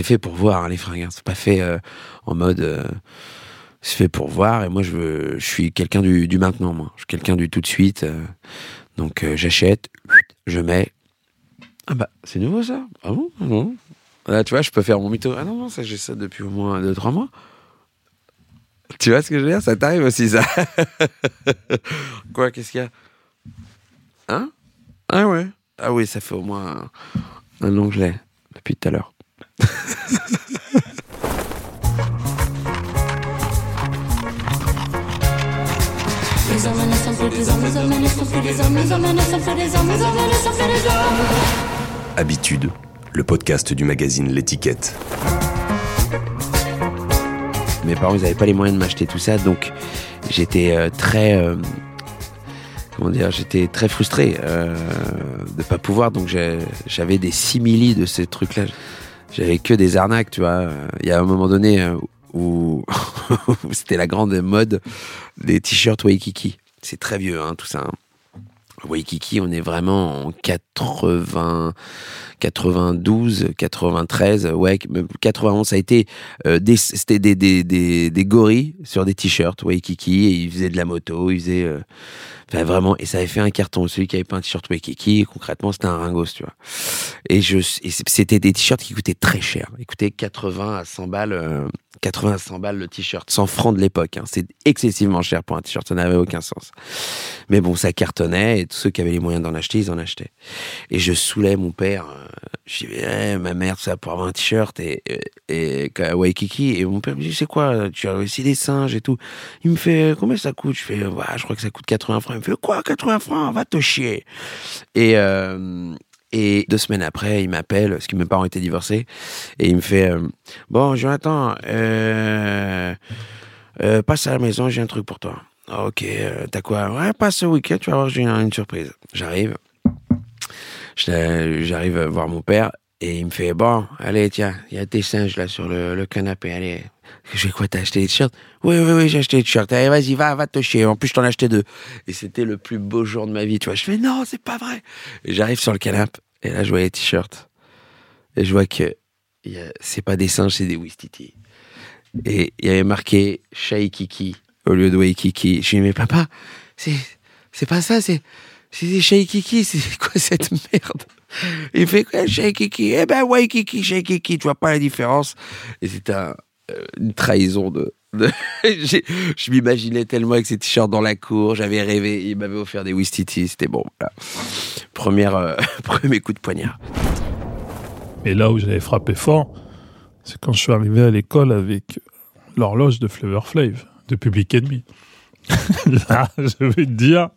c'est fait pour voir hein, les fringues. Hein. C'est pas fait euh, en mode. Euh, c'est fait pour voir. Et moi, je veux, je suis quelqu'un du, du maintenant. Moi, je suis quelqu'un du tout de suite. euh. donc j'achète, je mets. Ah bah, c'est nouveau ça. Ah bon Ah non. Là, tu vois, je peux faire mon mytho. Ah non, non, ça j'ai ça depuis au moins 2-3 mois. Tu vois ce que je veux dire? Ça t'arrive aussi, ça Quoi, qu'est-ce qu'il y a? Hein? Ah ouais Ah oui, ça fait au moins un, un an depuis tout à l'heure. Habitude, le podcast du magazine L'étiquette. Mes parents, ils n'avaient pas les moyens de m'acheter tout ça, donc j'étais euh, très. euh, comment dire J'étais très frustré euh, de pas pouvoir, donc j'avais des simili de ces trucs-là. J'avais que des arnaques, tu vois. Il y a un moment donné euh, où, c'était la grande mode des t-shirts Waikiki. C'est très vieux, hein, tout ça. hein. Waikiki, on est vraiment en 80, 92, 93, ouais, même 91, ça a été euh, des, c'était des, des, des, des gorilles sur des t-shirts Waikiki et ils faisaient de la moto, ils faisaient, euh, enfin vraiment, et ça avait fait un carton. Celui qui avait pas un t-shirt Waikiki, concrètement, c'était un ringos, tu vois. Et je, c'était des t-shirts qui coûtaient très cher. Ils coûtaient 80 à 100 balles, euh, 80 à 100 balles le t-shirt, 100 francs de l'époque. Hein. C'est excessivement cher pour un t-shirt, ça n'avait aucun sens. Mais bon, ça cartonnait et tous ceux qui avaient les moyens d'en acheter, ils en achetaient. Et je saoulais mon père. euh, Je disais, Eh, ma mère, ça pour avoir un t-shirt et, et, et Waikiki. Et mon père me dit, c'est quoi Tu as aussi des singes et tout? Il me fait, combien ça coûte? Je fais, Ouais, je crois que ça coûte 80 francs. Il me fait, quoi, 80 francs? Va te chier. Et, euh, et deux semaines après, il m'appelle, parce que mes parents étaient divorcés, et il me fait, euh, bon, Jonathan, euh, euh, passe à la maison, j'ai un truc pour toi. Ah, Ok, euh, t'as quoi? Ouais, passe ce week-end, tu vas voir, j'ai une, surprise. J'arrive, j'arrive voir mon père, et il me fait, bon, allez, tiens, il y a tes singes là sur le canapé, allez. J'ai quoi, t'as acheté des t-shirts? Oui, oui, oui, j'ai acheté des t-shirts. Allez, vas-y, va, va te chier. En plus, je t'en ai acheté deux. Et c'était le plus beau jour de ma vie, tu vois. Je fais, non, c'est pas vrai. J'arrive sur le canapé, et là, je vois les t-shirts. Et je vois que c'est pas des singes, c'est des Wistiti. Et il y avait marqué Shaikiki au lieu de Waikiki. Je lui dis, mais papa, c'est, c'est pas ça, c'est, c'est Shaikiki, c'est quoi cette merde? Il fait quoi, Shaikiki Eh ben, Waikiki, Shaikiki, tu vois pas la différence Et c'était un- une trahison de. je m'imaginais tellement avec ces t-shirts dans la cour, j'avais rêvé, il m'avait offert des Wistiti, c'était bon. Voilà. Première, euh, premier coup de poignard. Et là où j'avais frappé fort, c'est quand je suis arrivé à l'école avec l'horloge de Flavor Flav, de Public Enemy. là, je vais te dire,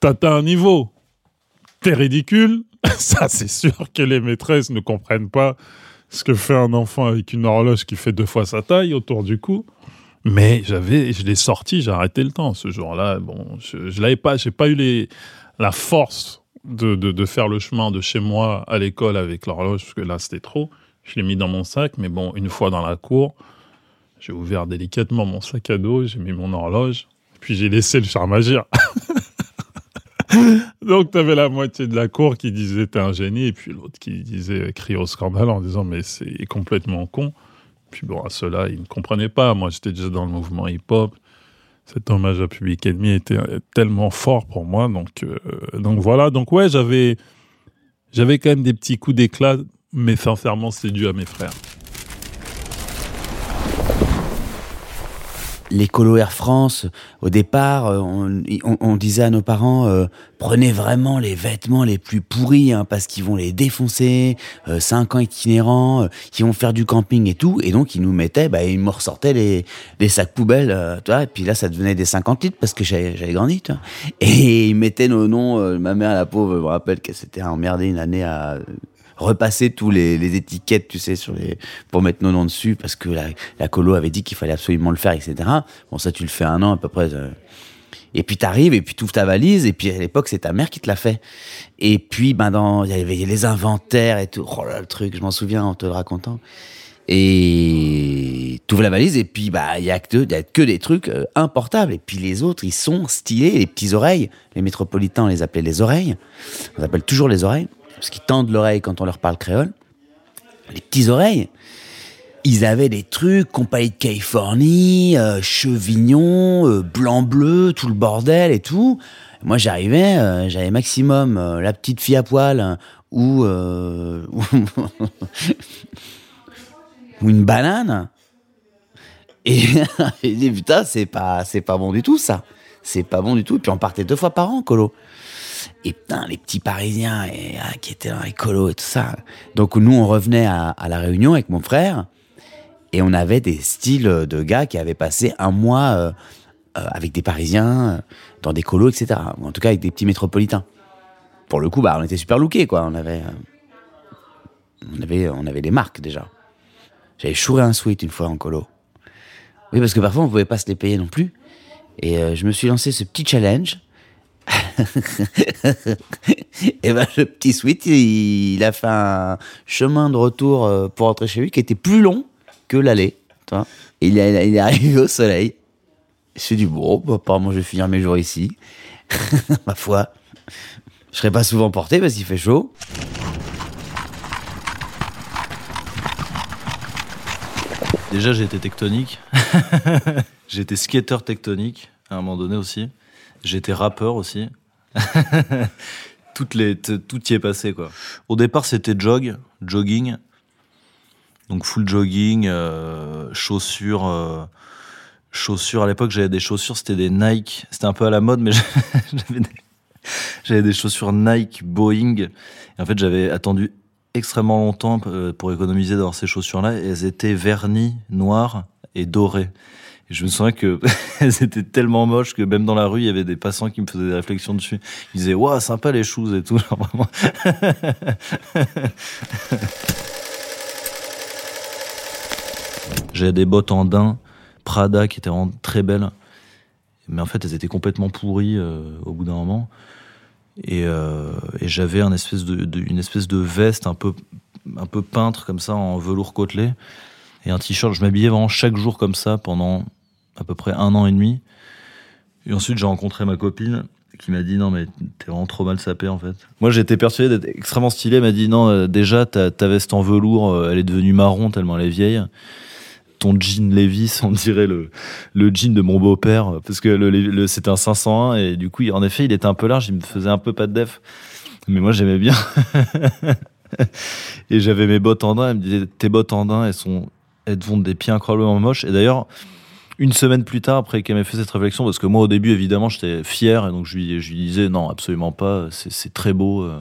t'as un niveau. T'es ridicule. Ça, c'est sûr que les maîtresses ne comprennent pas ce que fait un enfant avec une horloge qui fait deux fois sa taille autour du cou. Mais j'avais, je l'ai sorti, j'ai arrêté le temps ce jour-là. Bon, je, je l'avais pas, j'ai pas eu la force de, de, de faire le chemin de chez moi à l'école avec l'horloge, parce que là, c'était trop. Je l'ai mis dans mon sac, mais bon, une fois dans la cour, j'ai ouvert délicatement mon sac à dos, j'ai mis mon horloge, puis j'ai laissé le charme agir. Donc, tu avais la moitié de la cour qui disait t'es un génie, et puis l'autre qui disait crier au scandale en disant mais c'est complètement con. Puis bon, à ceux-là, ils ne comprenaient pas. Moi, j'étais déjà dans le mouvement hip-hop. Cet hommage à Public Enemy était euh, tellement fort pour moi. Donc, euh, donc voilà. Donc ouais, j'avais, j'avais quand même des petits coups d'éclat, mais sincèrement, c'est dû à mes frères. L'écolo Air France, au départ, euh, on, disait à nos parents, euh, prenez vraiment les vêtements les plus pourris, hein, parce qu'ils vont les défoncer, euh, cinq ans itinérants, euh, qui vont faire du camping et tout, et donc ils nous mettaient, bah, ils me ressortaient les, sacs poubelles, euh, tu vois, et puis là ça devenait des 50 litres, parce que j'avais grandi, tu. Et ils mettaient nos noms, euh, ma mère, la pauvre, me rappelle qu'elle s'était emmerdée une année à repasser tous les, étiquettes, tu sais, sur les, pour mettre nos noms dessus, parce que la, colo avait dit qu'il fallait absolument le faire, etc. Bon, ça, tu le fais un an à peu près. euh. Et puis t'arrives, et puis tu ouvres ta valise, et puis à l'époque, c'est ta mère qui te l'a fait. Et puis, ben, dans, il y avait les inventaires et tout. Oh là, le truc, je m'en souviens en te le racontant. Et tu ouvres la valise, et puis, bah, il y a que, des trucs euh, importables. Et puis les autres, ils sont stylés, les petits oreilles. Les métropolitains, on les appelait les oreilles. On appelle toujours les oreilles parce qu'ils tendent l'oreille quand on leur parle créole. les petits oreilles, ils avaient des trucs, compagnie de Californie, euh, chevignon, euh, blanc-bleu, tout le bordel et tout. Moi, j'arrivais, euh, j'avais maximum la petite fille à poil euh, ou, ou une banane. Et j'ai dit, putain, c'est pas, c'est pas bon du tout, ça. C'est pas bon du tout. Et puis on partait deux fois par an, colo. Et putain, les petits Parisiens ah, qui étaient dans les colos et tout ça. Donc nous, on revenait à, la Réunion avec mon frère. Et on avait des styles de gars qui avaient passé un mois euh, euh, avec des Parisiens, euh, dans des colos, etc. En tout cas avec des petits métropolitains. Pour le coup, bah, on était super lookés, quoi. On avait, on avait, on avait des marques déjà. J'avais chouré un sweat une fois en colo. Oui, parce que parfois on pouvait pas se les payer non plus. Et je me suis lancé ce petit challenge. et ben le petit sweat, il, a fait un chemin de retour euh, pour rentrer chez lui qui était plus long que l'aller. il, est- il est arrivé au soleil. Je suis dit, bon, bah, apparemment je vais finir mes jours ici. Ma foi. Je serai pas souvent porté parce qu'il fait chaud. Déjà, j'ai été tectonique. J'étais skater tectonique à un moment donné aussi. J'étais rappeur aussi. Toutes les, tout y est passé quoi. Au départ, c'était jog, jogging. Donc full jogging, euh, chaussures. euh, chaussures. À l'époque, j'avais des chaussures, c'était des Nike. C'était un peu à la mode, mais j'avais des, j'avais des chaussures Nike Boeing. Et en fait, j'avais attendu extrêmement longtemps euh, pour économiser d'avoir ces chaussures-là. Et elles étaient vernies, noires et dorées. Je me souviens que elles étaient tellement moches que même dans la rue, il y avait des passants qui me faisaient des réflexions dessus. Ils disaient, waouh, sympa les shoes et tout. Genre. J'avais des bottes en daim, Prada, qui étaient vraiment très belles. Mais en fait, elles étaient complètement pourries euh, au bout d'un moment. Et, euh, j'avais une espèce de veste un peu, un peu peintre comme ça en velours côtelé et un t-shirt. Je m'habillais vraiment chaque jour comme ça pendant à peu près un an et demi. Et ensuite, j'ai rencontré ma copine qui m'a dit non mais t'es vraiment trop mal sapé en fait. Moi j'étais persuadé d'être extrêmement stylé. Elle m'a dit non euh, déjà ta, veste en velours euh, elle est devenue marron tellement elle est vieille. Ton jean Levis on dirait le, le jean de mon beau-père parce que le, c'était un 501 et du coup en effet il était un peu large il me faisait un peu pas de def mais moi j'aimais bien et j'avais mes bottes en daim elle me disait tes bottes en daim elles sont elles vont des pieds incroyablement moches et d'ailleurs une semaine plus tard après qu'elle m'ait fait cette réflexion parce que moi au début évidemment j'étais fier et donc je lui, disais non absolument pas c'est très beau euh,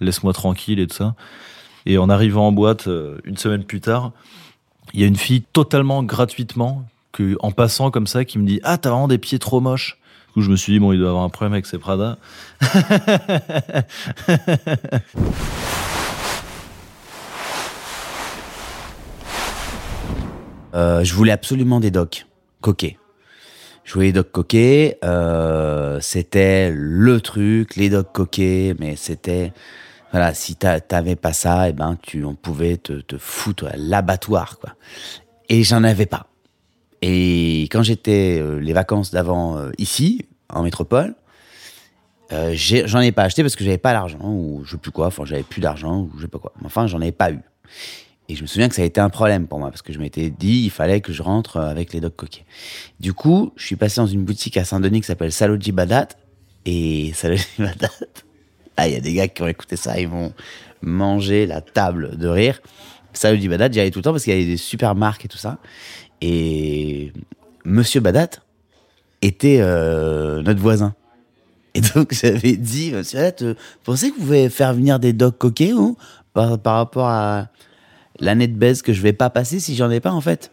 laisse-moi tranquille et tout ça. Et en arrivant en boîte euh, une semaine plus tard il y a une fille totalement gratuitement que en passant comme ça qui me dit ah t'as vraiment des pieds trop moches! Du coup je me suis dit bon il doit avoir un problème avec ses Prada Euh, je voulais absolument des docks coquets. Je voulais des docks coquets. euh, c'était le truc, les docks coquets, mais c'était voilà, si t'a- t'avais pas ça, et ben tu, on pouvait te, te foutre à l'abattoir quoi. Et j'en avais pas. Et quand j'étais euh, les vacances d'avant euh, ici en métropole, j'en ai pas acheté parce que j'avais pas l'argent ou je sais plus quoi. Enfin, j'avais plus d'argent ou je sais pas quoi. Enfin, j'en ai pas eu. Et je me souviens que ça a été un problème pour moi parce que je m'étais dit il fallait que je rentre euh, avec les dogs coquets. Du coup, je suis passé dans une boutique à Saint-Denis qui s'appelle Saloji Badat et Saloji Badat. Ah, il y a des gars qui ont écouté ça, ils vont manger la table de rire. Saloji Badat, j'y allais tout le temps parce qu'il y avait des super marques et tout ça. Et Monsieur Badat était euh, notre voisin. Et donc j'avais dit, Monsieur Badat, euh, vous pensez que vous pouvez faire venir des dogs coquets ou par, par rapport à l'année de baise que je vais pas passer si j'en ai pas en fait.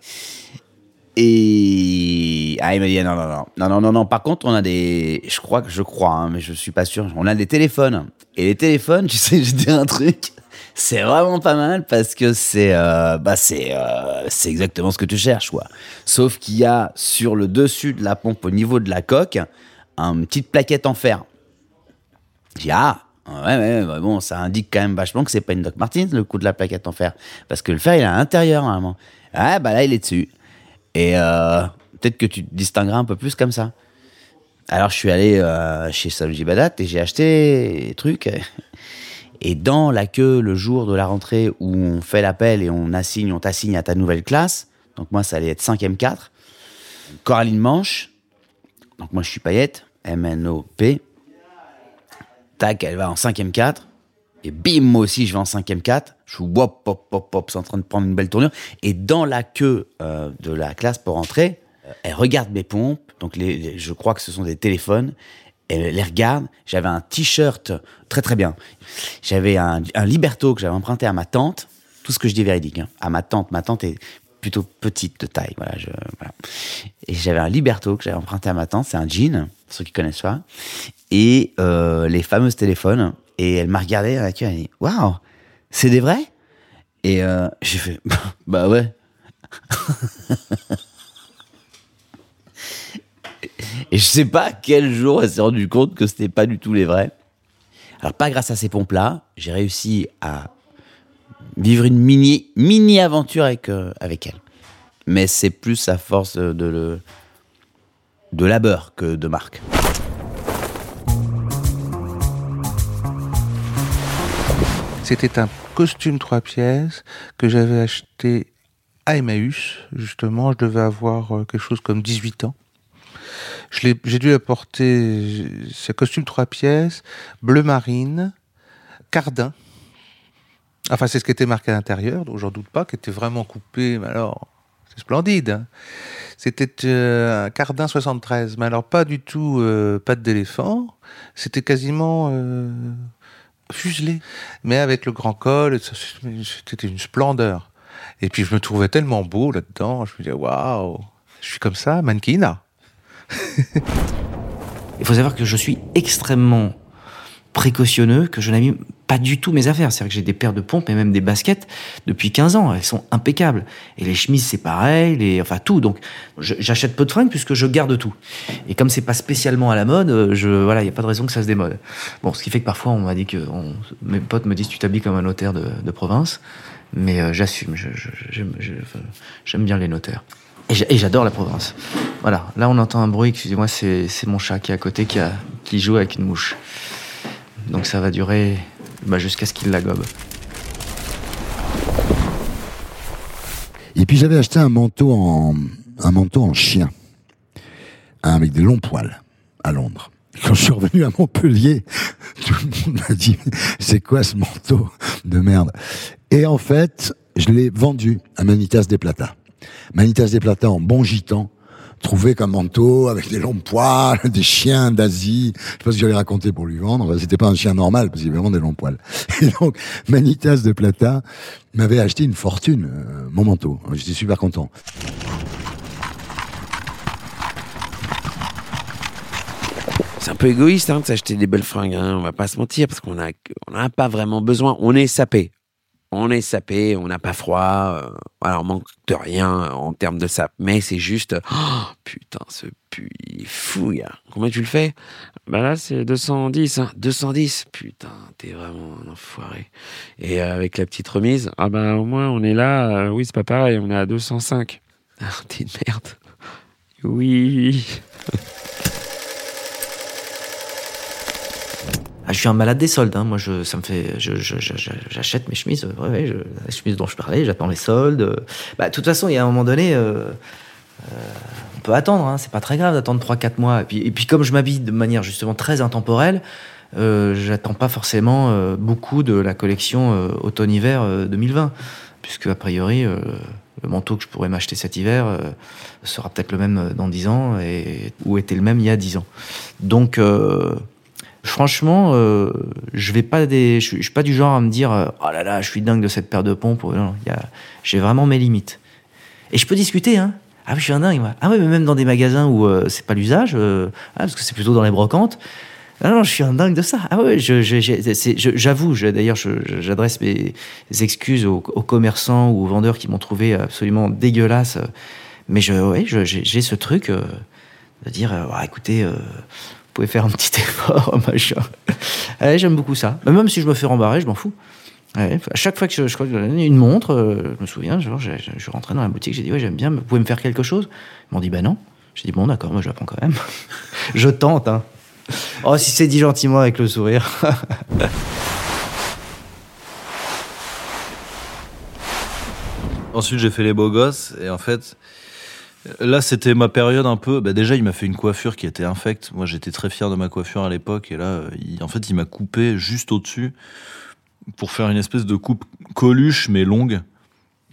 Et ah il m'a dit non non non. Non non non non. Par contre on a des je crois que je crois hein, mais je suis pas sûr. On a des téléphones. Et les téléphones tu sais je dis un truc. C'est vraiment pas mal parce que c'est euh, bah c'est euh, c'est exactement ce que tu cherches quoi. Sauf qu'il y a sur le dessus de la pompe au niveau de la coque une petite plaquette en fer. J'ai ah, ouais, ouais, ouais, bon, ça indique quand même vachement que c'est pas une Doc Martens, le coup de la plaquette en fer. Parce que le fer, il est à l'intérieur, normalement. Ah, bah là, il est dessus. Et euh, peut-être que tu te distingueras un peu plus comme ça. Alors, je suis allé euh, chez Saloji Badat et j'ai acheté des trucs. Et dans la queue, le jour de la rentrée où on fait l'appel et on assigne, on t'assigne à ta nouvelle classe, donc moi ça allait être 5e 4, Coraline Manche, donc moi je suis paillette, M-N-O-P, tac, elle va en 5e 4, et bim, moi aussi je vais en 5e 4, je suis wop, hop, hop, hop, c'est en train de prendre une belle tournure, et dans la queue euh, de la classe pour rentrer, euh, elle regarde mes pompes, donc je crois que ce sont des téléphones, elle les regarde, j'avais un t-shirt très très bien, j'avais un, Liberto que j'avais emprunté à ma tante, tout ce que je dis véridique, hein, à ma tante, ma tante est plutôt petite de taille, voilà, je. Et j'avais un Liberto que j'avais emprunté à ma tante, c'est un jean, pour ceux qui connaissent pas, et euh, les fameux téléphones, et elle m'a regardé, elle a dit, waouh, c'est des vrais? Et euh, j'ai fait, bah ouais. Et je sais pas quel jour elle s'est rendue compte que c'était pas du tout les vrais. Alors pas grâce à ces pompes-là, j'ai réussi à vivre une mini mini aventure avec euh, avec elle. Mais c'est plus à force de de labeur que de marque. C'était un costume trois pièces que j'avais acheté à Emmaüs, justement. Je devais avoir euh, quelque chose comme 18 ans. J'ai dû apporter ce costume trois pièces, bleu marine, cardin. Enfin, c'est ce qui était marqué à l'intérieur, donc j'en doute pas, qui était vraiment coupé, mais alors, c'est splendide. hein. C'était euh, un cardin 73, mais alors pas du tout euh, patte d'éléphant, c'était quasiment euh, fuselé, mais avec le grand col, c'était une splendeur. Et puis je me trouvais tellement beau là-dedans, je me disais, waouh, je suis comme ça, mannequinat. Il faut savoir que je suis extrêmement précautionneux, que je n'abîme pas du tout mes affaires. C'est-à-dire que j'ai des paires de pompes et même des baskets depuis 15 ans. Elles sont impeccables. Et les chemises, c'est pareil, les, enfin tout. Donc, j'achète peu de fringues puisque je garde tout. Et comme c'est pas spécialement à la mode, euh, je, voilà, il n'y a pas de raison que ça se démode. Bon, ce qui fait que parfois, on m'a dit que, on- mes potes me disent, tu t'habilles comme un notaire de, de province. Mais euh, j'assume. J'aime bien les notaires. Et j'a- et j'adore la province. Voilà, là on entend un bruit, excusez-moi, c'est c'est mon chat qui est à côté qui, a, qui joue avec une mouche. Donc ça va durer bah, jusqu'à ce qu'il la gobe. Et puis j'avais acheté un manteau en un manteau en chien, hein, avec des longs poils, à Londres. Quand je suis revenu à Montpellier, tout le monde m'a dit c'est quoi ce manteau de merde? Et en fait, je l'ai vendu à Manitas des Plata. Manitas des Plata en bon gitan, trouvé comme manteau avec des longs poils, des chiens d'Asie. Je sais pas ce que j'allais raconter pour lui vendre. Enfin, C'était pas un chien normal parce qu'il avait vraiment des longs poils. Et donc Manitas de Plata m'avait acheté une fortune, euh, mon manteau. J'étais super content. C'est un peu égoïste hein, de s'acheter des belles fringues, hein, on va pas se mentir, parce qu'on a, on n'a pas vraiment besoin. On est sapé. On est sapé, on n'a pas froid, euh, voilà, on manque de rien en termes de sap. Mais c'est juste, oh, putain, ce pu, il est fou, gars. Combien tu le fais? Bah là, c'est 210, hein. 210, putain, t'es vraiment un enfoiré. Et euh, avec la petite remise, ah bah au moins on est là, euh, oui, c'est pas pareil, on est à 205. Ah, t'es une merde. Oui. Ah, je suis un malade des soldes. Hein. Moi, ça me fait, j'achète mes chemises. Ouais, ouais, je, la chemise dont je parlais, j'attends les soldes. Bah, de toute façon, il y a un moment donné, euh, euh, on peut attendre. Hein. C'est pas très grave d'attendre 3-4 mois. Et puis, comme je m'habille de manière justement très intemporelle, euh, j'attends pas forcément euh, beaucoup de la collection automne-hiver euh, 2020, puisque a priori. le manteau que je pourrais m'acheter cet hiver sera peut-être le même dans 10 ans ou était le même il y a 10 ans. Donc, Franchement, euh, je vais pas des, je, suis- pas du genre à me dire, euh, oh là là, je suis dingue de cette paire de pompes. Non, j'ai vraiment mes limites. Et je peux discuter, hein. Ah oui, je suis un dingue. Ah oui, mais même dans des magasins où euh, c'est pas l'usage, euh, ah, parce que c'est plutôt dans les brocantes. Ah non, je suis un dingue de ça. Ah ouais, j'avoue, d'ailleurs, j'adresse mes excuses aux, commerçants ou aux vendeurs qui m'ont trouvé absolument dégueulasse. Mais je, j'ai ce truc de dire, Ah, écoutez, vous pouvez faire un petit effort, machin. Ouais, j'aime beaucoup ça. Même si je me fais rembarrer, je m'en fous. Ouais, à chaque fois que je, je crois une montre, euh, je me souviens, je, je, je, dans la boutique, j'ai dit ouais j'aime bien, vous pouvez me faire quelque chose? Ils m'ont dit bah non. J'ai dit bon d'accord, moi je l'apprends quand même. je tente. Hein. Oh si c'est dit gentiment avec le sourire. Ensuite j'ai fait les beaux gosses et en fait là, c'était ma période un peu. Bah, déjà, il m'a fait une coiffure qui était infecte. Moi, j'étais très fier de ma coiffure à l'époque. Et là, en fait, il m'a coupé juste au-dessus pour faire une espèce de coupe Coluche, mais longue.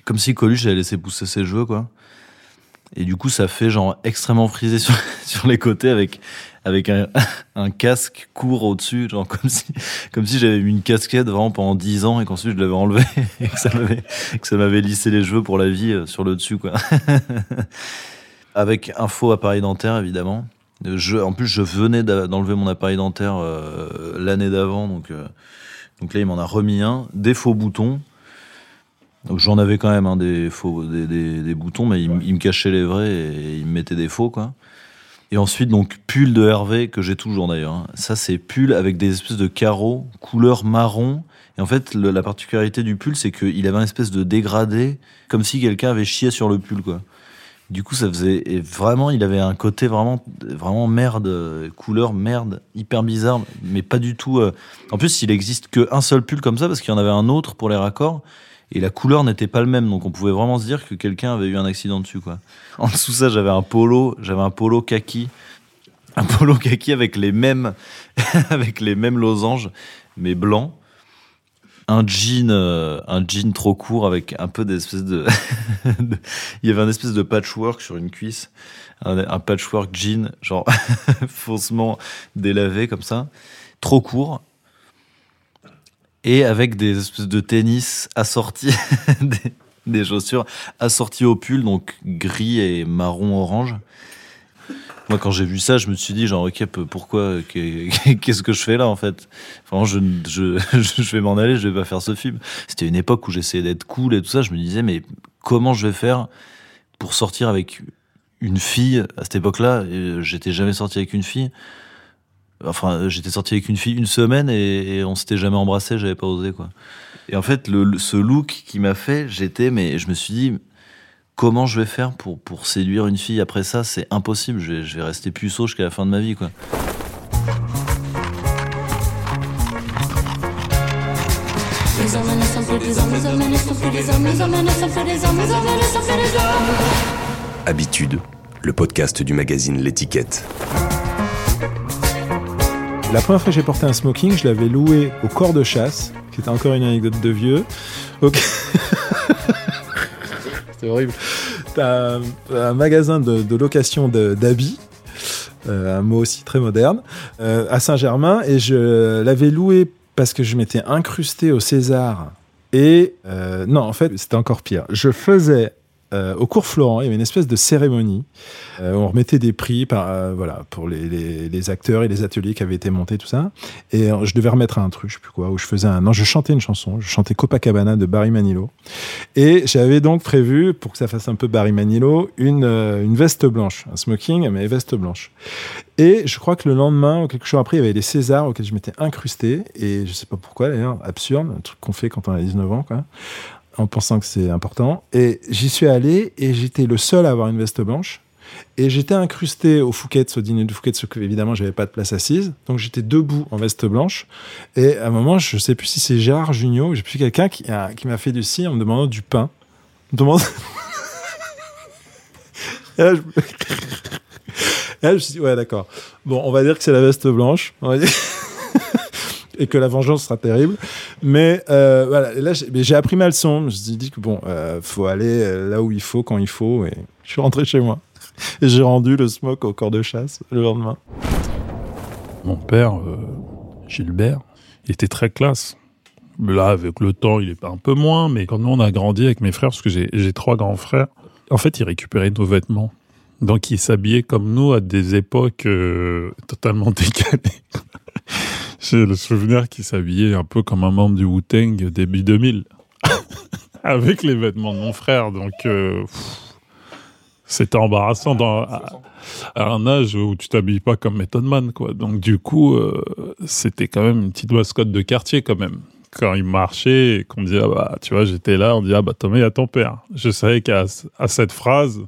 Comme si Coluche avait laissé pousser ses cheveux, quoi. Et du coup, ça fait genre extrêmement frisé sur, sur les côtés avec, avec un, casque court au-dessus, genre comme si, comme si j'avais mis une casquette vraiment pendant 10 ans et qu'ensuite je l'avais enlevé et que ça m'avait, que ça m'avait lissé les cheveux pour la vie euh, sur le dessus, quoi. avec un faux appareil dentaire, évidemment. Je, en plus, je venais d'enlever mon appareil dentaire euh, l'année d'avant, donc, euh, donc là, il m'en a remis un. Des faux boutons. Donc j'en avais quand même hein, des faux, des, des- des boutons, mais il, m- il me cachait les vrais et il me mettait des faux, quoi. Et ensuite, donc, pull de Hervé, que j'ai toujours d'ailleurs. hein. Ça, c'est pull avec des espèces de carreaux, couleur marron. Et en fait, le- la particularité du pull, c'est qu'il avait un espèce de dégradé, comme si quelqu'un avait chié sur le pull, quoi. Du coup, ça faisait et vraiment, il avait un côté vraiment, vraiment merde, couleur merde, hyper bizarre, mais pas du tout. euh. En plus, il existe qu'un seul pull comme ça parce qu'il y en avait un autre pour les raccords et la couleur n'était pas le même, donc on pouvait vraiment se dire que quelqu'un avait eu un accident dessus, quoi. En dessous de ça, j'avais un polo, j'avais un polo kaki, un polo kaki avec les mêmes, avec les mêmes losanges, mais blanc. Un jean, euh, un jean trop court avec un peu d'espèce de, de- il y avait un espèce de patchwork sur une cuisse, un, un patchwork jean, genre faussement délavé comme ça, trop court, et avec des espèces de tennis assortis, des, chaussures assorties au pull, donc gris et marron orange. Moi, quand j'ai vu ça, je me suis dit, genre, ok, pourquoi, qu'est- qu'est-ce que je fais là, en fait? Enfin, je, je, je vais m'en aller, je vais pas faire ce film. C'était une époque où j'essayais d'être cool et tout ça. Je me disais, mais comment je vais faire pour sortir avec une fille à cette époque-là? Euh, J'étais jamais sorti avec une fille. Enfin, euh, j'étais sorti avec une fille une semaine et, on s'était jamais embrassé, j'avais pas osé, quoi. Et en fait, le- ce look qui m'a fait, j'étais, mais je me suis dit, comment je vais faire pour, pour séduire une fille après ça C'est impossible, je vais, je vais rester puceau jusqu'à la fin de ma vie, quoi. Habitude, le podcast du magazine L'étiquette. La première fois que j'ai porté un smoking, je l'avais loué au corps de chasse, qui était encore une anecdote de vieux. Ok. C'était horrible. T'as un, un magasin de, de location de- d'habits, euh, un mot aussi très moderne, euh, à Saint-Germain, et je l'avais loué parce que je m'étais incrusté au César. Et euh, non, en fait, c'était encore pire. Je faisais euh, au cours Florent, il y avait une espèce de cérémonie euh, on remettait des prix euh, voilà, pour les, acteurs et les ateliers qui avaient été montés, tout ça. Et euh, je devais remettre un truc, je sais plus quoi, où je faisais un. Non, je chantais une chanson, je chantais Copacabana de Barry Manilow. Et j'avais donc prévu, pour que ça fasse un peu Barry Manilow, une, une veste blanche, un smoking, mais veste blanche. Et je crois que le lendemain, ou quelque chose après, il y avait les Césars auxquels je m'étais incrusté. Et je sais pas pourquoi d'ailleurs, absurde, un truc qu'on fait quand on a 19 ans, quoi en pensant que c'est important. Et j'y suis allé et j'étais le seul à avoir une veste blanche. Et j'étais incrusté au Fouquet's, au dîner de Fouquet's, parce que évidemment, j'avais pas de place assise. Donc j'étais debout en veste blanche. Et à un moment, je sais plus si c'est Gérard Jugnot, j'ai plus quelqu'un qui, m'a fait du si en me demandant du pain. Me demande- Et là, je... Et là, je me suis dit, ouais, d'accord. Bon, on va dire que c'est la veste blanche. On va dire- et que la vengeance sera terrible. Mais euh, voilà, là, j'ai appris ma leçon. Je me suis dit que bon, euh, faut aller euh, là où il faut, quand il faut. Et je suis rentré chez moi. Et j'ai rendu le smoke au corps de chasse le lendemain. Mon père, euh, Gilbert, il était très classe. Là, avec le temps, il est un peu moins, mais quand nous, on a grandi avec mes frères, parce que j'ai trois grands frères, en fait, il récupérait nos vêtements. Donc, il s'habillait comme nous à des époques euh, totalement décalées. J'ai le souvenir qu'il s'habillait un peu comme un membre du Wu-Tang début 2000. avec les vêtements de mon frère. Donc, euh, c'était embarrassant dans, à, à un âge où tu t'habilles pas comme Method Man, quoi. Donc, du coup, euh, c'était quand même une petite mascotte de quartier, quand même. Quand il marchait et qu'on disait, ah bah, tu vois, j'étais là, on dit, ah bah, Thomas, il y a ton père. Je savais qu'à à cette phrase,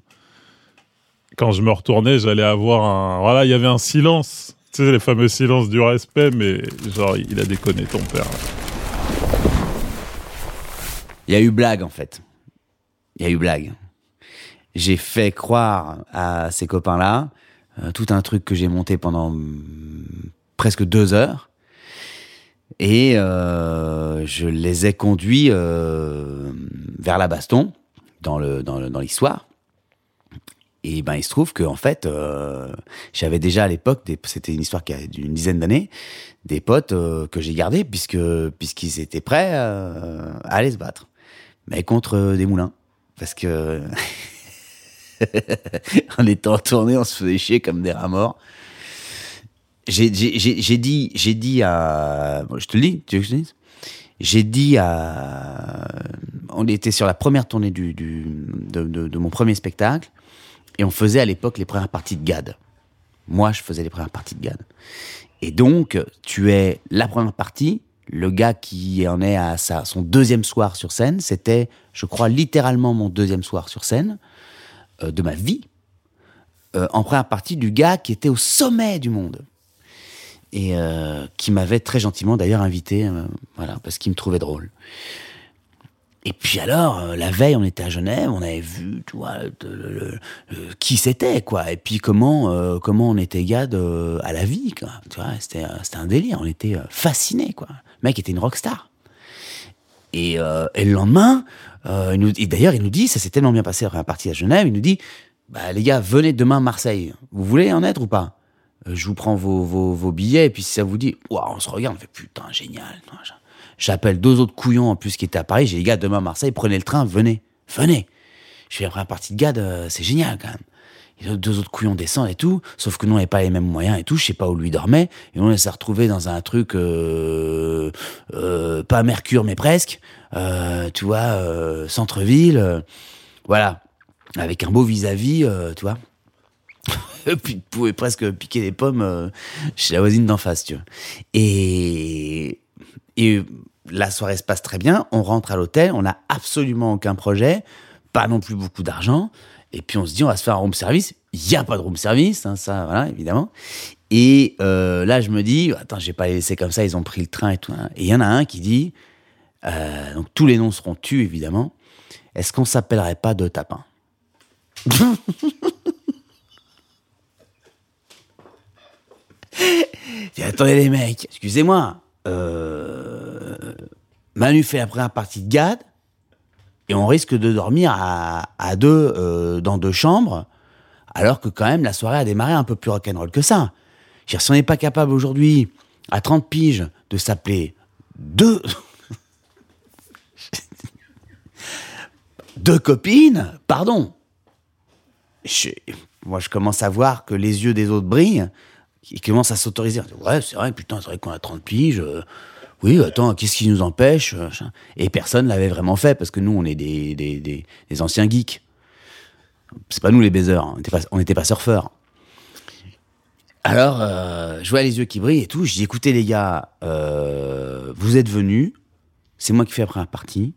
quand je me retournais, j'allais avoir un. Voilà, il y avait un silence. Tu sais, les fameux silences du respect, mais genre, il a déconné ton père. Il y a eu blague en fait. il y a eu blague. J'ai fait croire à ces copains-là euh, tout un truc que j'ai monté pendant mm, presque deux heures. Et euh, je les ai conduits euh, vers la baston dans l'histoire. Et ben il se trouve que en fait euh, j'avais déjà à l'époque c'était une histoire qui a d'une dizaine d'années des potes euh, que j'ai gardés puisqu'ils étaient prêts euh, à aller se battre. Mais contre des moulins. Parce que en étant en tournée on se faisait chier comme des rats morts. J'ai dit à je te le dis tu veux que je te dise? J'ai dit à on était sur la première tournée du, de mon premier spectacle et on faisait à l'époque les premières parties de GAD. Moi je faisais les premières parties de GAD. Et donc tu es la première partie. Le gars qui en est à son deuxième soir sur scène c'était je crois littéralement mon deuxième soir sur scène euh, de ma vie euh, en première partie du gars qui était au sommet du monde. Et euh, qui m'avait très gentiment d'ailleurs invité, voilà, parce qu'il me trouvait drôle. Et puis alors, euh, la veille, on était à Genève, on avait vu, tu le- qui c'était, quoi, et puis comment, euh, comment on était gade euh, à la vie, quoi. Tu vois, c'était, euh, un délire, on était fascinés, quoi. Le mec était une rockstar. Et, et le lendemain, il nous, et d'ailleurs, il nous dit, ça s'est tellement bien passé la première partie à Genève, il nous dit, bah les gars, venez demain à Marseille. Vous voulez en être ou pas? Je vous prends vos, vos, vos billets, et puis si ça vous dit, waouh, on se regarde, on fait putain, génial. J'appelle deux autres couillons en plus qui étaient à Paris, j'ai dit, les gars, demain à Marseille, prenez le train, venez, venez. Je fais la première partie de GAD, euh, c'est génial quand même. Et deux autres couillons descendent et tout, sauf que nous on n'avait pas les mêmes moyens et tout, je sais pas où lui dormait, et on s'est retrouvé dans un truc, euh, euh, pas Mercure mais presque, euh, tu vois, centre-ville, voilà, avec un beau vis-à-vis, tu vois. Puis, tu pouvais presque piquer des pommes chez la voisine d'en face, tu vois. Et, et la soirée se passe très bien, on rentre à l'hôtel, on n'a absolument aucun projet, pas non plus beaucoup d'argent, et puis on se dit, on va se faire un room service. Il n'y a pas de room service, hein, ça, voilà, évidemment. Et euh, là, je me dis, attends, je vais pas les laisser comme ça, ils ont pris le train et tout. hein. Et il y en a un qui dit, euh, donc tous les noms seront tus, évidemment, est-ce qu'on s'appellerait pas de tapin attendez les mecs, excusez-moi, euh, Manu fait la première partie de GAD, et on risque de dormir à, deux euh, dans deux chambres, alors que quand même la soirée a démarré un peu plus rock'n'roll que ça. Si on n'est pas capable aujourd'hui, à 30 piges, de s'appeler deux... deux copines, pardon. Je- moi, je commence à voir que les yeux des autres brillent. Ils commencent à s'autoriser. Ouais, c'est vrai, putain, c'est vrai qu'on a 30 piges. euh, oui, attends, qu'est-ce qui nous empêche euh. Et personne l'avait vraiment fait parce que nous, on est des, des, des- anciens geeks. C'est pas nous les baiseurs, hein, on n'était pas, surfeurs. Alors, euh, je vois les yeux qui brillent et tout. Je dis, écoutez les gars, vous êtes venus, c'est moi qui fais la première partie.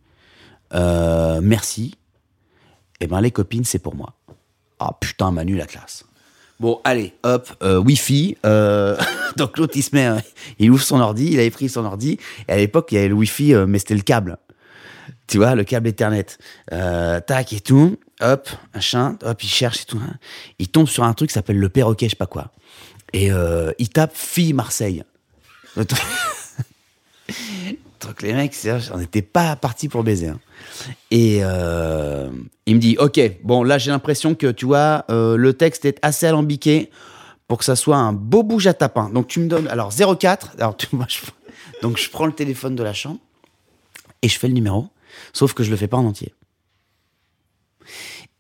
Merci. Eh ben les copines, c'est pour moi. Ah putain, Manu, la classe. Bon, allez, hop, euh, Wi-Fi. euh, donc l'autre, il se met, euh, il ouvre son ordi, il avait pris son ordi. Et à l'époque, il y avait le Wi-Fi, mais c'était le câble. Tu vois, le câble Ethernet. Tac et tout, hop, machin, hop, il cherche et tout. hein. Il tombe sur un truc qui s'appelle le perroquet, je sais pas quoi. Et il tape fille Marseille. Truc- les mecs, on n'était pas parti pour baiser. hein. Et euh, il me dit, ok, bon là j'ai l'impression que tu vois, euh, le texte est assez alambiqué pour que ça soit un beau bouge à tapin. Donc tu me donnes, alors 04, alors donc je prends le téléphone de la chambre et je fais le numéro, sauf que je le fais pas en entier.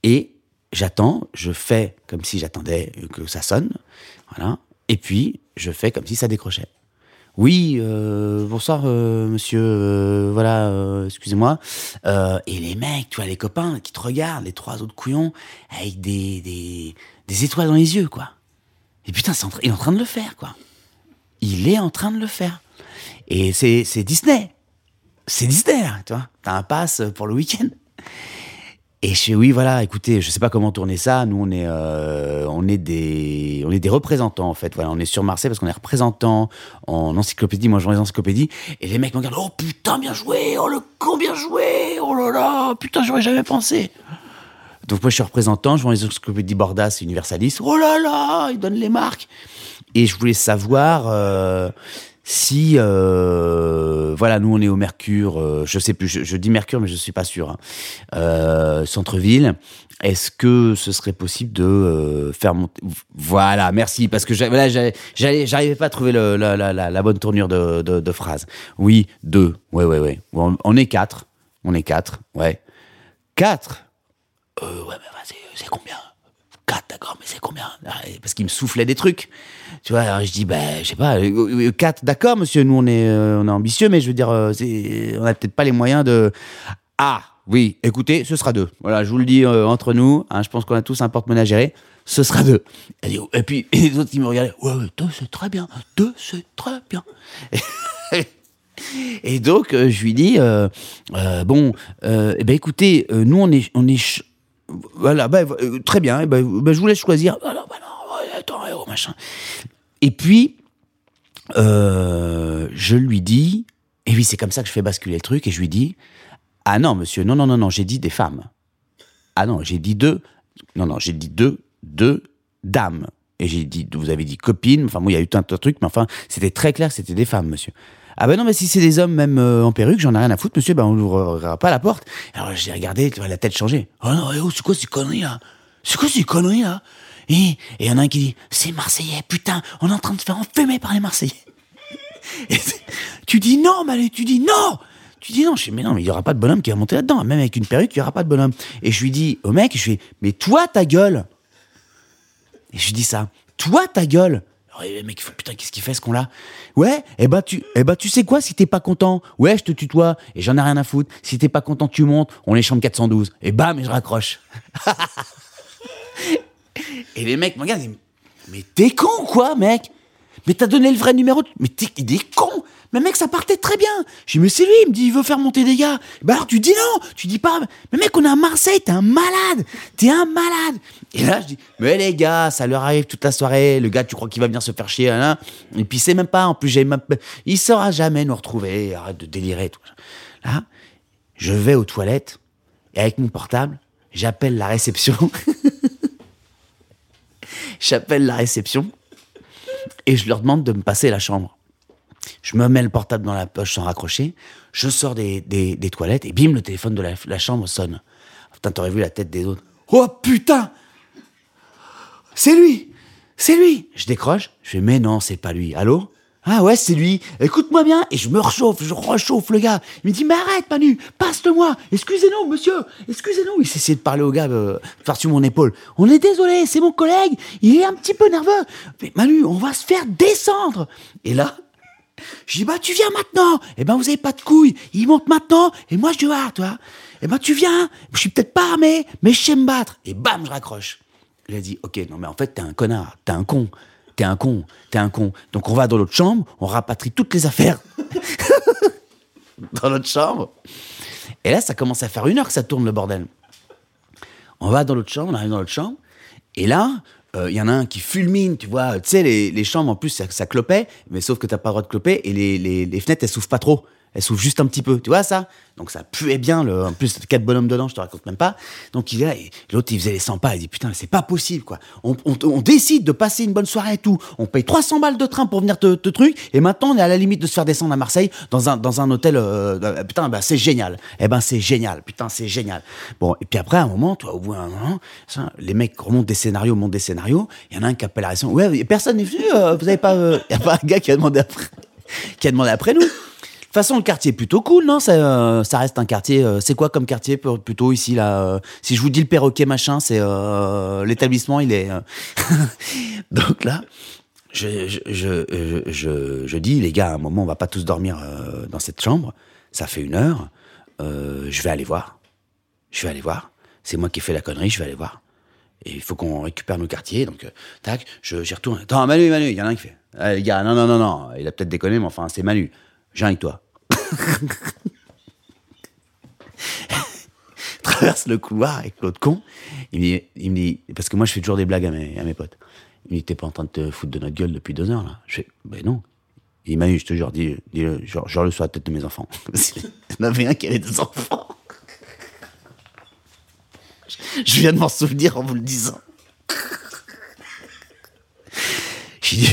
Et j'attends, je fais comme si j'attendais que ça sonne, voilà, et puis je fais comme si ça décrochait. Oui, euh, bonsoir euh, monsieur, euh, voilà, excusez-moi. Et les mecs, tu vois, les copains qui te regardent, les trois autres couillons, avec des, des, étoiles dans les yeux, quoi. Et putain, il est en train de le faire, quoi. Il est en train de le faire. Et c'est c'est Disney. C'est Disney, là, tu vois. T'as un pass pour le week-end. Et je oui, voilà, écoutez, je sais pas comment tourner ça. Nous, on est, euh, on est des, on est des représentants en fait. Voilà, on est sur Marseille parce qu'on est représentants en encyclopédie. Moi, je vends les encyclopédies. Et les mecs me regardent. Oh putain, bien joué. Oh le con, bien joué. Oh là là putain, j'aurais jamais pensé. Donc moi je suis représentant, je vois les encyclopédies Bordas Universalis. Oh là là, ils donnent les marques. Et je voulais savoir euh, si, euh, voilà, nous on est au Mercure, euh, je sais plus, je, dis Mercure mais je suis pas sûr. hein. Euh, Centre-ville. Est-ce que ce serait possible de euh, faire monter Voilà, merci parce que j'allais- j'arrivais pas à trouver la, bonne tournure de, phrase. Oui, deux. Ouais, ouais, ouais. On, est quatre. On est quatre. Ouais. Quatre? Ouais, mais c'est combien? 4, d'accord, mais c'est combien? Ah, Parce qu'il me soufflait des trucs. Tu vois, alors je dis, ben, je sais pas, 4, d'accord, monsieur, nous on est, euh, on est ambitieux, mais je veux dire, euh, on n'a peut-être pas les moyens de. Ah, oui, écoutez, ce sera deux. Voilà, je vous le dis euh, entre nous, hein, je pense qu'on a tous un porte-monnaie à gérer, ce sera deux. Et puis les autres qui me regardaient, ouais, deux, c'est très bien, deux, c'est très bien. Et donc, euh, je lui dis, euh, euh, bon, euh, eh ben, écoutez, euh, nous, on est, on est, voilà, bah, euh, très bien, eh ben, ben, je vous laisse choisir. Ah bah ouais, attends, oh, machin. Et puis, euh, je lui dis, et oui, c'est comme ça que je fais basculer le truc, et je lui dis, ah non, monsieur, non, non, non, non, j'ai dit des femmes. Ah non, j'ai dit deux, non, non, j'ai dit deux, deux dames. Et j'ai dit, vous avez dit copines, enfin, bon, il y a eu tas de trucs, mais enfin, c'était très clair c'était des femmes, monsieur. Ah ben non, mais si c'est des hommes, même euh, en perruque, j'en ai rien à foutre, monsieur, ben on n'ouvrira pas la porte. Alors j'ai regardé, tu vois, la tête changée. Oh non, eh oh, c'est quoi ces conneries là? C'est quoi ces conneries là? Et il y en a un qui dit, c'est Marseillais, putain, on est en train de se faire enfumer par les Marseillais. Et tu dis non, Malé, tu dis non tu dis non, je dis, mais non, mais il y aura pas de bonhomme qui va monter là-dedans. Même avec une perruque, il y aura pas de bonhomme. Et je lui dis au mec, je lui dis, mais toi, ta gueule. Et je lui dis ça, toi, ta gueule. Alors, le mec, il fait, putain, qu'est-ce qu'il fait ce con-là? Ouais, eh ben, tu, eh ben, tu sais quoi, si t'es pas content, ouais, je te tutoie, et j'en ai rien à foutre. Si t'es pas content, tu montes, on chambre 412. Et bam, et je raccroche. et les mecs me regardent, mais t'es con, quoi, mec? Mais t'as donné le vrai numéro Mais t'es, con Mais mec, ça partait très bien Je dis, mais c'est lui, il me dit, il veut faire monter des gars. Bah alors, tu dis non Tu dis pas, mais mec, on est à Marseille, t'es un malade T'es un malade Et là, je dis, mais les gars, ça leur arrive toute la soirée, le gars, tu crois qu'il va venir se faire chier, hein Et puis, c'est même pas, en plus, j'ai Il saura jamais nous retrouver, arrête de délirer, tout. Là, je vais aux toilettes, et avec mon portable, j'appelle la réception. j'appelle la réception et je leur demande de me passer la chambre. Je me mets le portable dans la poche sans raccrocher, je sors des, des- toilettes et bim, le téléphone de la, chambre sonne. Putain, t'aurais vu la tête des autres. Oh putain C'est lui C'est lui Je décroche, je fais mais non, c'est pas lui. Allô? Ah ouais, c'est lui. Écoute-moi bien. Et je me rechauffe, je rechauffe le gars. Il me dit mais arrête Manu, passe-le-moi. Excusez-nous monsieur, excusez-nous. Il s'essayait de parler au gars euh, par-dessus mon épaule. On est désolé, c'est mon collègue. Il est un petit peu nerveux. Mais Manu, on va se faire descendre. Et là, je dis, bah, tu viens maintenant. Eh ben, vous avez pas de couilles. Il monte maintenant, et moi, je vois, toi. Eh ben, tu viens. Je suis peut-être pas armé, mais je sais me battre. Et bam, je raccroche. Il a dit, ok, non, mais en fait, t'es un connard. T'es un con. T'es un con. T'es un con. Donc, on va dans l'autre chambre, on rapatrie toutes les affaires dans notre chambre. Et là, ça commence à faire une heure que ça tourne, le bordel. On va dans l'autre chambre, on arrive dans l'autre chambre, et là, il y en a un qui fulmine, tu vois. Tu sais, les, les chambres, en plus, ça, ça clopait, mais sauf que t'as pas le droit de cloper, et les, les, les fenêtres, elles s'ouvrent pas trop. Elles s'ouvrent juste un petit peu, tu vois ça? Donc ça puait bien, en plus, quatre bonhommes dedans, je te raconte même pas. Donc il là, et l'autre, il faisait les 100 pas, il dit, putain, c'est pas possible, quoi. On, décide de passer une bonne soirée et tout, on paye 300 balles de train pour venir te, truc, et maintenant, on est à la limite de se faire descendre à Marseille, dans un, dans un hôtel, euh, euh, putain, bah, c'est génial. Eh ben, c'est génial, putain, c'est génial. Bon, et puis après, à un moment, toi, au bout d'un moment, les mecs remontent des scénarios, montent des scénarios, il y en a un qui appelle la réaction, ouais, personne n'est venu, euh, vous avez pas, il y a pas un gars qui a demandé après, qui a demandé après nous. Toute façon, le quartier est plutôt cool, non? Ça, euh, ça reste un quartier. euh, c'est quoi comme quartier plutôt ici là euh, Si je vous dis le perroquet machin, c'est l'établissement, il est. Donc là, je, je, je, je, dis les gars, à un moment, on va pas tous dormir dans cette chambre. Ça fait une heure. je vais aller voir. Je vais aller voir. C'est moi qui ai fait la connerie. Je vais aller voir. Et il faut qu'on récupère nos quartiers. Donc, tac, j'y retourne. Attends, Manu, Manu, il y en a un qui fait. Ah, les gars, non, non, non, non. Il a peut-être déconné, mais enfin, c'est Manu. Viens avec toi. traverse le couloir avec l'autre con. Il me, dit, parce que moi je fais toujours des blagues à mes, à mes potes. Il me dit, t'es pas en train de te foutre de notre gueule depuis deux heures là Je fais, ben non. Il m'a dit, je te jure, dis, dis genre, genre le sur la tête de mes enfants. Il y en avait un qui avait des enfants. Je viens de m'en souvenir en vous le disant. J'ai dit,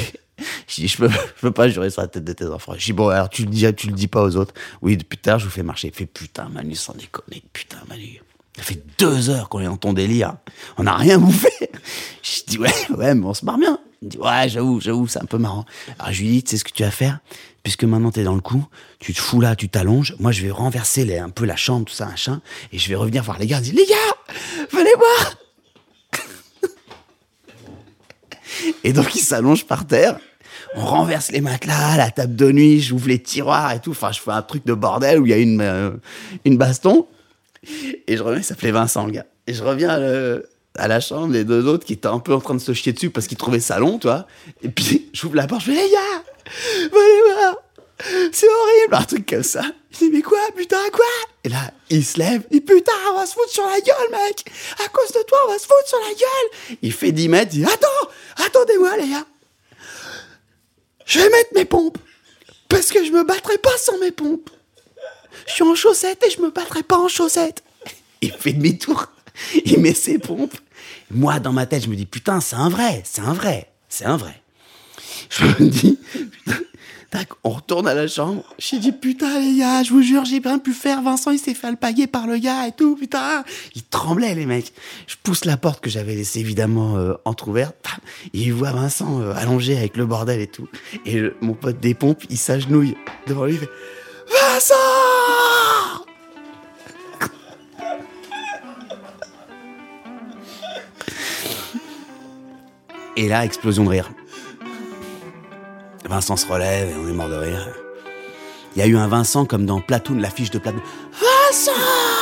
dit, je peux, je peux pas jurer sur la tête de tes enfants. J'ai dit, bon, alors tu le dis, tu le dis pas aux autres. Oui, depuis tard, je vous fais marcher. Il fait, putain, Manu, sans déconner. Putain, Manu. Ça fait deux heures qu'on est dans ton délire. On n'a rien bouffé. Je dis, ouais, ouais, mais on se marre bien. Il dit, ouais, j'avoue, j'avoue, c'est un peu marrant. Alors je lui dis, tu sais ce que tu vas faire? Puisque maintenant t'es dans le coup, tu te fous là, tu t'allonges. Moi, je vais renverser un peu la chambre, tout ça, machin. Et je vais revenir voir les gars. Je dis, les gars, venez voir Et donc, il s'allonge par terre. On renverse les matelas, la table de nuit, j'ouvre les tiroirs et tout. Enfin, je fais un truc de bordel où il y a une, euh, une baston. Et je reviens, il s'appelait Vincent, le gars. Et je reviens à, la chambre des deux autres qui étaient un peu en train de se chier dessus parce qu'ils trouvaient ça long, tu vois. Et puis, j'ouvre la porte, je fais, les gars, venez voir. C'est horrible, un truc comme ça. Il dit, mais quoi, putain, quoi? Et là, il se lève, il dit, putain, on va se foutre sur la gueule, mec À cause de toi, on va se foutre sur la gueule Il fait 10 mètres, il dit, attends, attendez-moi, les gars Je vais mettre mes pompes Parce que je me battrai pas sans mes pompes Je suis en chaussettes et je me battrai pas en chaussettes Il fait demi-tour, il met ses pompes. Moi, dans ma tête, je me dis, putain, c'est un vrai, c'est un vrai, c'est un vrai. Je me dis, tac, on retourne à la chambre. J'ai dit, putain, les gars, je vous jure, j'ai bien pu faire. Vincent, il s'est fait alpaguer par le gars et tout, putain. Ils tremblaient, les mecs. Je pousse la porte que j'avais laissée évidemment euh, entrouverte. Il voit Vincent euh, allongé avec le bordel et tout. Et le- mon pote des pompes, il s'agenouille devant lui, il fait Vincent Et là, explosion de rire. Vincent se relève et on est mort de rire. Il y a eu un Vincent comme dans Platoon, l'affiche de Platoon. Vincent